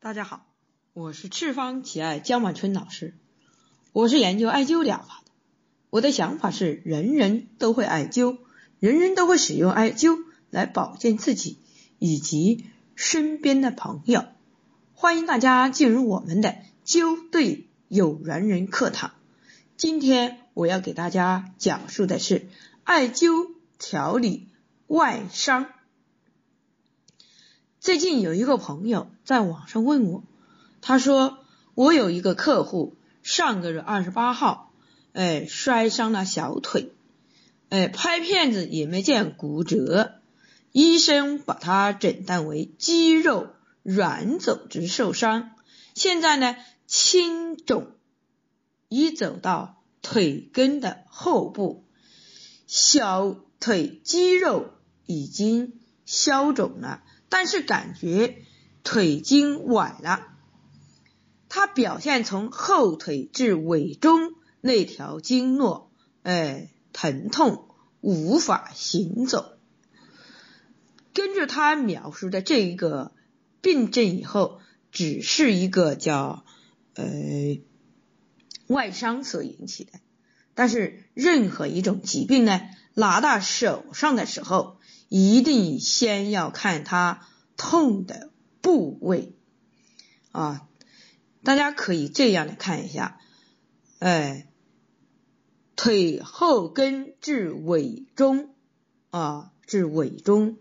大家好，我是赤方奇艾江晚春老师，我是研究艾灸疗法的。我的想法是，人人都会艾灸，人人都会使用艾灸来保健自己以及身边的朋友。欢迎大家进入我们的灸对有缘人课堂。今天我要给大家讲述的是艾灸调理外伤。最近有一个朋友在网上问我，他说我有一个客户上个月二十八号，哎摔伤了小腿，哎拍片子也没见骨折，医生把他诊断为肌肉软组织受伤，现在呢轻肿，已走到腿根的后部，小腿肌肉已经消肿了。但是感觉腿筋崴了，它表现从后腿至尾中那条经络，哎，疼痛无法行走。根据他描述的这一个病症以后，只是一个叫呃外伤所引起的。但是任何一种疾病呢，拿到手上的时候。一定先要看它痛的部位啊，大家可以这样来看一下，哎，腿后跟至尾中啊，至尾中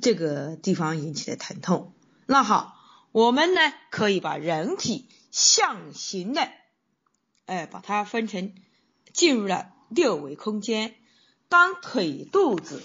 这个地方引起的疼痛。那好，我们呢可以把人体象形的，哎，把它分成进入了六维空间，当腿肚子。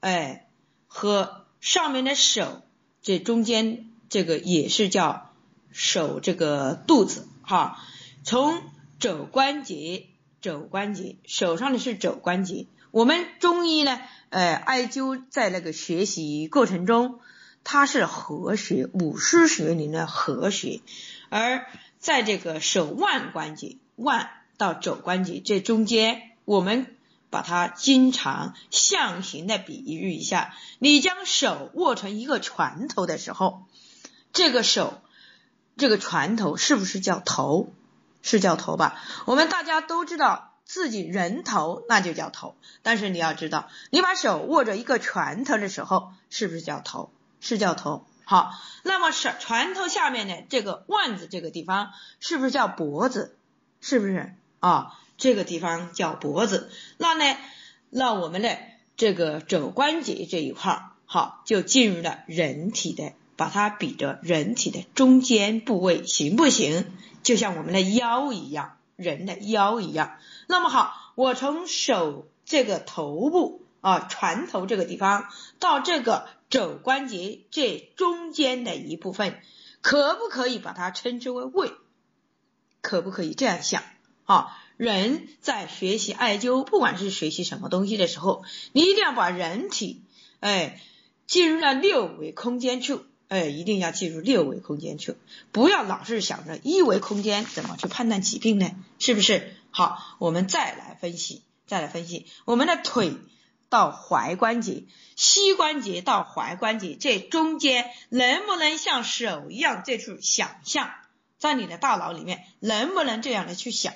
哎，和上面的手，这中间这个也是叫手这个肚子哈。从肘关节，肘关节手上的是肘关节。我们中医呢，呃，艾灸在那个学习过程中，它是合穴，五腧穴里的合穴。而在这个手腕关节，腕到肘关节这中间，我们。把它经常象形的比喻一下，你将手握成一个拳头的时候，这个手这个拳头是不是叫头？是叫头吧？我们大家都知道自己人头那就叫头，但是你要知道，你把手握着一个拳头的时候，是不是叫头？是叫头。好，那么手拳头下面的这个腕子这个地方，是不是叫脖子？是不是啊？这个地方叫脖子，那呢，那我们的这个肘关节这一块儿，好，就进入了人体的，把它比着人体的中间部位，行不行？就像我们的腰一样，人的腰一样。那么好，我从手这个头部啊，船头这个地方到这个肘关节这中间的一部分，可不可以把它称之为胃？可不可以这样想？啊？人在学习艾灸，不管是学习什么东西的时候，你一定要把人体，哎，进入了六维空间处，哎，一定要进入六维空间处，不要老是想着一维空间怎么去判断疾病呢？是不是？好，我们再来分析，再来分析我们的腿到踝关节，膝关节到踝关节这中间，能不能像手一样这处想象，在你的大脑里面能不能这样的去想？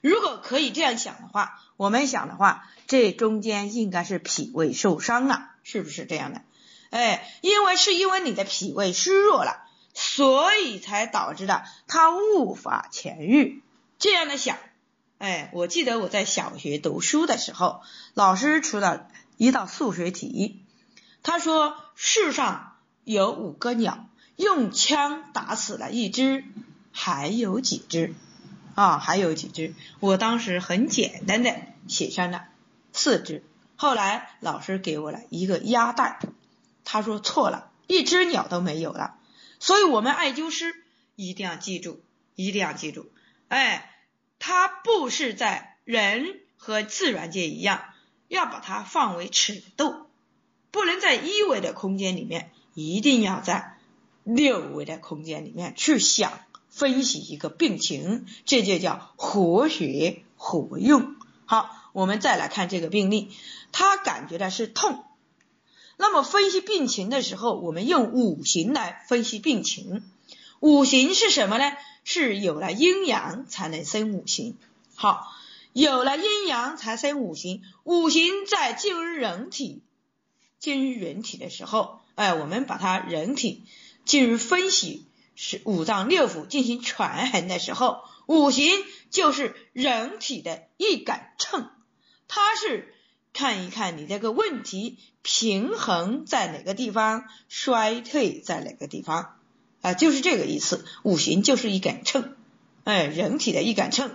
如果可以这样想的话，我们想的话，这中间应该是脾胃受伤了，是不是这样的？哎，因为是因为你的脾胃虚弱了，所以才导致的它无法痊愈。这样的想，哎，我记得我在小学读书的时候，老师出了一道数学题，他说世上有五个鸟，用枪打死了一只，还有几只？啊，还有几只？我当时很简单的写上了四只。后来老师给我了一个鸭蛋，他说错了，一只鸟都没有了。所以我们艾灸师一定要记住，一定要记住，哎，它不是在人和自然界一样，要把它放为尺度，不能在一维的空间里面，一定要在六维的空间里面去想。分析一个病情，这就叫活学活用。好，我们再来看这个病例，他感觉的是痛。那么分析病情的时候，我们用五行来分析病情。五行是什么呢？是有了阴阳才能生五行。好，有了阴阳才生五行。五行在进入人体，进入人体的时候，哎，我们把它人体进入分析是五脏六腑进行权衡的时候，五行就是人体的一杆秤，它是看一看你这个问题平衡在哪个地方，衰退在哪个地方。啊，就是这个意思。五行就是一杆秤，哎，人体的一杆秤，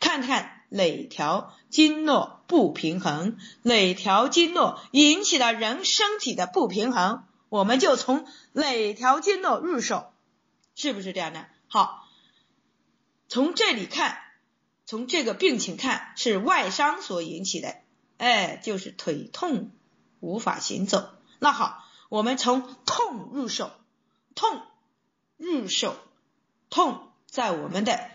看看哪条经络不平衡，哪条经络引起了人身体的不平衡，我们就从哪条经络入手，是不是这样的？好，从这里看，从这个病情看，是外伤所引起的，哎，就是腿痛无法行走。那好，我们从痛入手，痛。入手痛在我们的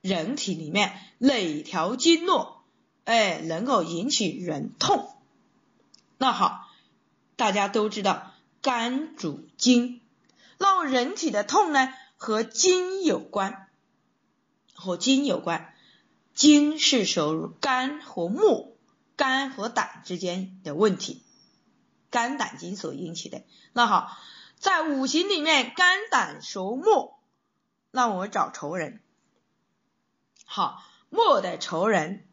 人体里面哪条经络哎能够引起人痛？那好，大家都知道肝主筋，那人体的痛呢和筋有关，和筋有关，筋是属于肝和木、肝和胆之间的问题，肝胆经所引起的。那好。在五行里面，肝胆属木，那我找仇人。好，木的仇人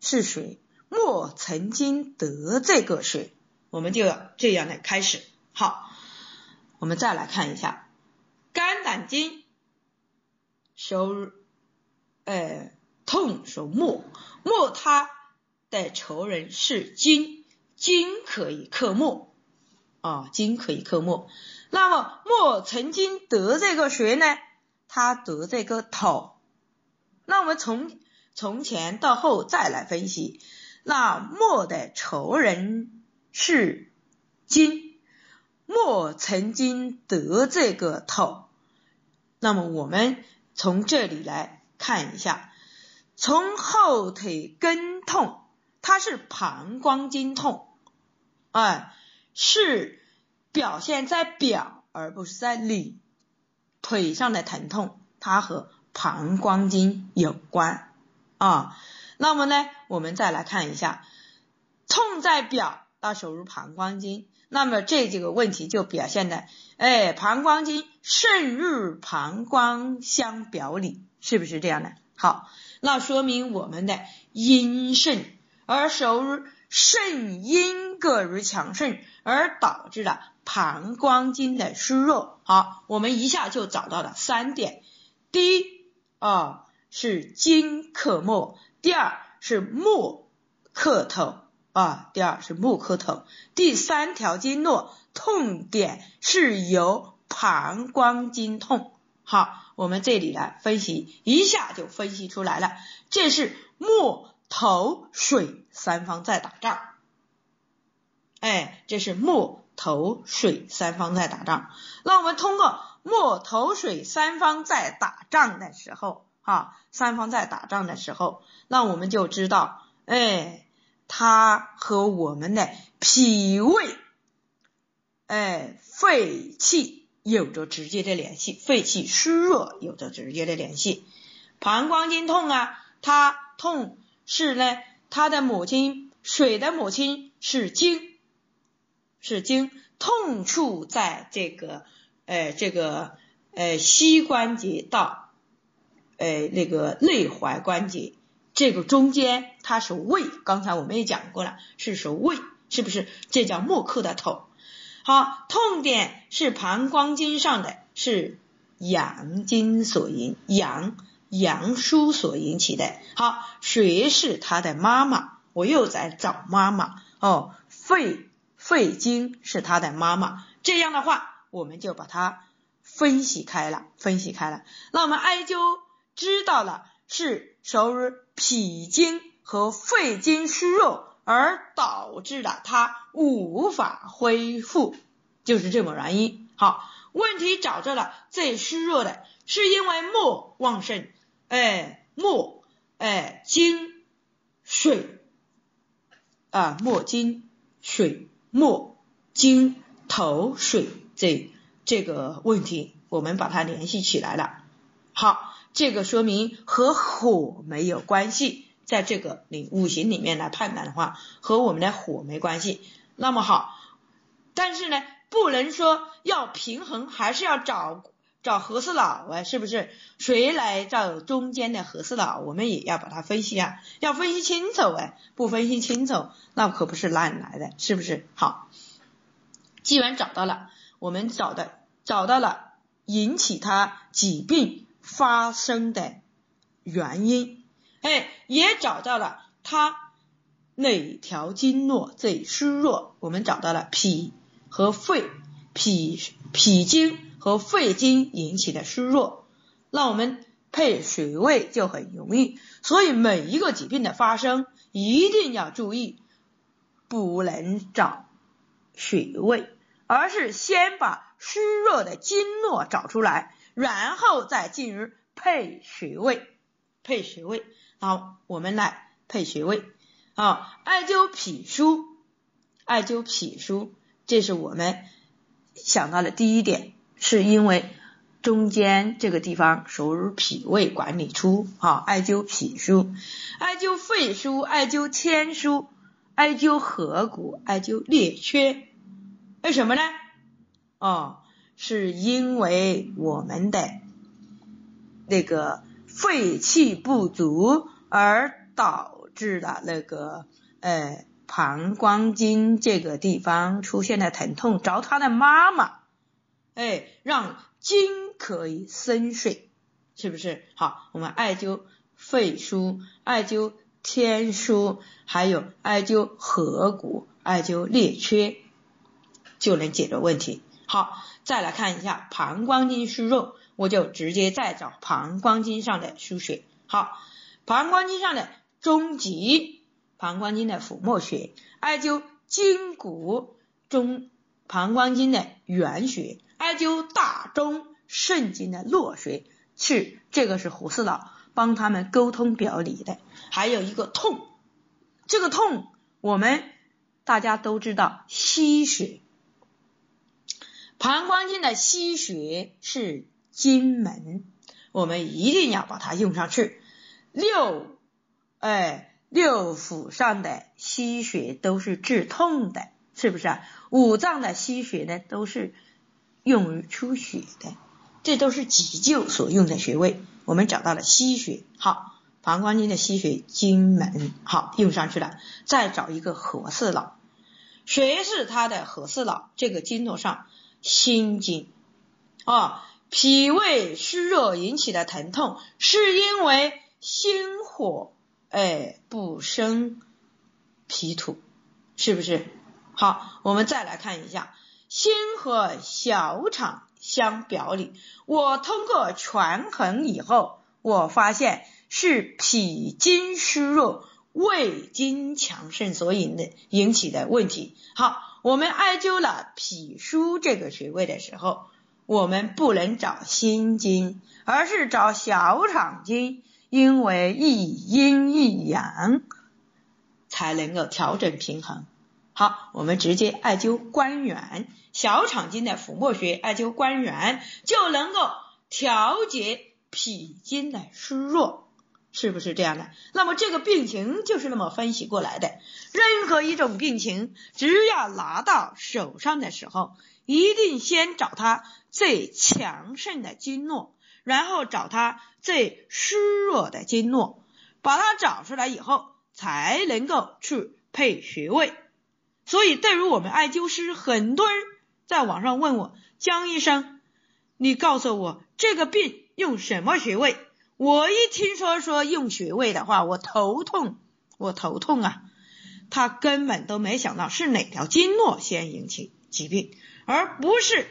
是谁？木曾经得罪过谁？我们就要这样的开始。好，我们再来看一下，肝胆经属呃痛属木，木它的仇人是金，金可以克木。啊，金可以克木，那么木曾经得这个谁呢？他得这个土。那我们从从前到后再来分析，那木的仇人是金，莫曾经得这个土。那么我们从这里来看一下，从后腿根痛，它是膀胱经痛，哎。是表现在表，而不是在里。腿上的疼痛，它和膀胱经有关啊。那么呢，我们再来看一下，痛在表，它属于膀胱经。那么这几个问题就表现的，哎，膀胱经肾入膀胱相表里，是不是这样的？好，那说明我们的阴肾而属于。肾阴各于强盛，而导致了膀胱经的虚弱。好，我们一下就找到了三点：第一啊是金克木，第二是木克头啊，第二是木克头。第三条经络痛点是由膀胱经痛。好，我们这里来分析一下就分析出来了，这是木。头水三方在打仗，哎，这是木头水三方在打仗。那我们通过木头水三方在打仗的时候，哈，三方在打仗的时候，那我们就知道，哎，它和我们的脾胃，哎，肺气有着直接的联系，肺气虚弱有着直接的联系。膀胱经痛啊，它痛。是呢，他的母亲水的母亲是经，是经，痛处在这个，呃，这个，呃，膝关节到，呃，那个内踝关节这个中间，它是胃。刚才我们也讲过了，是属胃，是不是？这叫木克的头。好，痛点是膀胱经上的，是阳经所引，阳。阳枢所引起的。好，谁是他的妈妈？我又在找妈妈哦。肺肺经是他的妈妈。这样的话，我们就把它分析开了，分析开了。那我们艾灸知道了是属于脾经和肺经虚弱，而导致了它无法恢复，就是这么原因。好，问题找着了，最虚弱的是因为木旺盛。哎，木，哎，金，水，啊，木金水木金头水这这个问题我们把它联系起来了。好，这个说明和火没有关系，在这个里五行里面来判断的话，和我们的火没关系。那么好，但是呢，不能说要平衡，还是要找找合适佬啊，是不是？谁来找中间的合适佬？我们也要把它分析啊，要分析清楚哎，不分析清楚，那可不是乱来的，是不是？好，既然找到了，我们找的找到了引起他疾病。发生的原因，哎，也找到了他哪条经络最虚弱。我们找到了脾和肺，脾脾经和肺经引起的虚弱，那我们配穴位就很容易。所以每一个疾病的发生，一定要注意，不能找穴位，而是先把虚弱的经络找出来。然后再进入配穴位，配穴位。好，我们来配穴位。啊，艾灸脾腧，艾灸脾腧，这是我们想到的第一点，是因为中间这个地方属于脾胃管理处。啊，艾灸脾腧，艾灸肺腧，艾灸天枢，艾灸合谷，艾灸列缺。为什么呢？哦。是因为我们的那个肺气不足而导致的那个呃膀胱经这个地方出现的疼痛，找他的妈妈，哎，让经可以生水，是不是？好，我们艾灸肺腧，艾灸天枢，还有艾灸合谷，艾灸列缺，就能解决问题。好。再来看一下膀胱经虚弱，我就直接再找膀胱经上的输血。好，膀胱经上的中极，膀胱经的腹膜穴，艾灸筋骨中膀胱经的原穴，艾灸大中肾经的络穴，是这个是胡四老帮他们沟通表里的。还有一个痛，这个痛我们大家都知道吸血。膀胱经的吸血是经门，我们一定要把它用上去。六，哎，六腑上的吸血都是治痛的，是不是啊？五脏的吸血呢，都是用于出血的，这都是急救所用的穴位。我们找到了吸血，好，膀胱经的吸血经门，好，用上去了。再找一个合四脑，谁是他的合四脑？这个经络上。心经啊，脾胃虚弱引起的疼痛，是因为心火哎不生脾土，是不是？好，我们再来看一下，心和小肠相表里，我通过权衡以后，我发现是脾经虚弱，胃经强盛所引的引起的问题。好。我们艾灸了脾腧这个穴位的时候，我们不能找心经，而是找小肠经，因为一阴一阳才能够调整平衡。好，我们直接艾灸关元，小肠经的腹膜穴，艾灸关元就能够调节脾经的虚弱。是不是这样的？那么这个病情就是那么分析过来的。任何一种病情，只要拿到手上的时候，一定先找它最强盛的经络，然后找它最虚弱的经络，把它找出来以后，才能够去配穴位。所以，对于我们艾灸师，很多人在网上问我，江医生，你告诉我这个病用什么穴位？我一听说说用穴位的话，我头痛，我头痛啊！他根本都没想到是哪条经络先引起疾病，而不是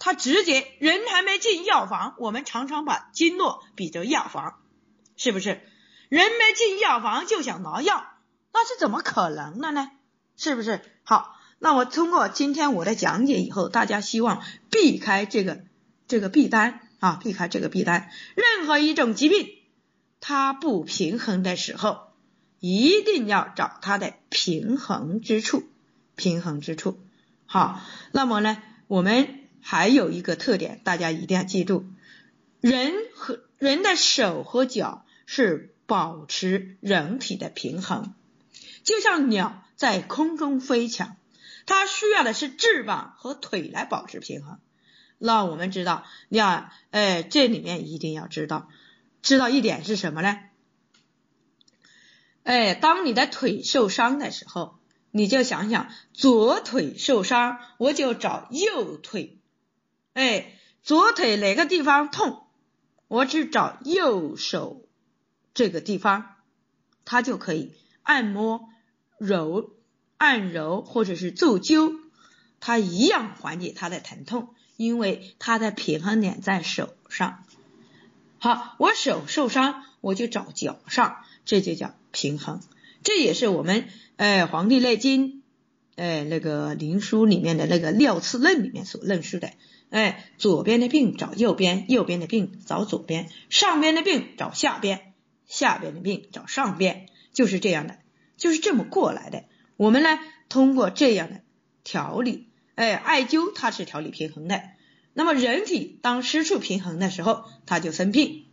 他直接人还没进药房，我们常常把经络比作药房，是不是？人没进药房就想拿药，那是怎么可能的呢？是不是？好，那我通过今天我的讲解以后，大家希望避开这个这个弊单。啊，避开这个弊单。任何一种疾病，它不平衡的时候，一定要找它的平衡之处。平衡之处。好，那么呢，我们还有一个特点，大家一定要记住，人和人的手和脚是保持人体的平衡，就像鸟在空中飞翔，它需要的是翅膀和腿来保持平衡。那我们知道，要哎，这里面一定要知道，知道一点是什么呢？哎，当你的腿受伤的时候，你就想想左腿受伤，我就找右腿。哎，左腿哪个地方痛，我只找右手这个地方，它就可以按摩、揉、按揉或者是灸灸，它一样缓解它的疼痛。因为它的平衡点在手上，好，我手受伤，我就找脚上，这就叫平衡。这也是我们哎《黄帝内经》哎那个灵书里面的那个料次论里面所论述的，哎左边的病找右边，右边的病找左边，上边的病找下边，下边的病找上边，就是这样的，就是这么过来的。我们呢，通过这样的调理。哎，艾灸它是调理平衡的。那么人体当失处平衡的时候，它就生病。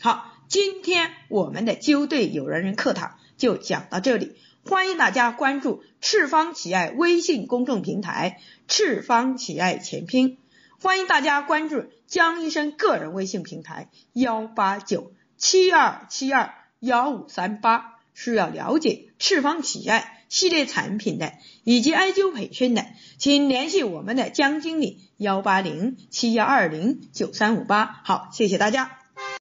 好，今天我们的灸对有缘人课堂就讲到这里，欢迎大家关注赤方企爱微信公众平台“赤方企爱全拼”，欢迎大家关注江医生个人微信平台幺八九七二七二幺五三八，需要了解赤方企爱。系列产品的以及艾灸培训的，请联系我们的江经理幺八零七幺二零九三五八。好，谢谢大家。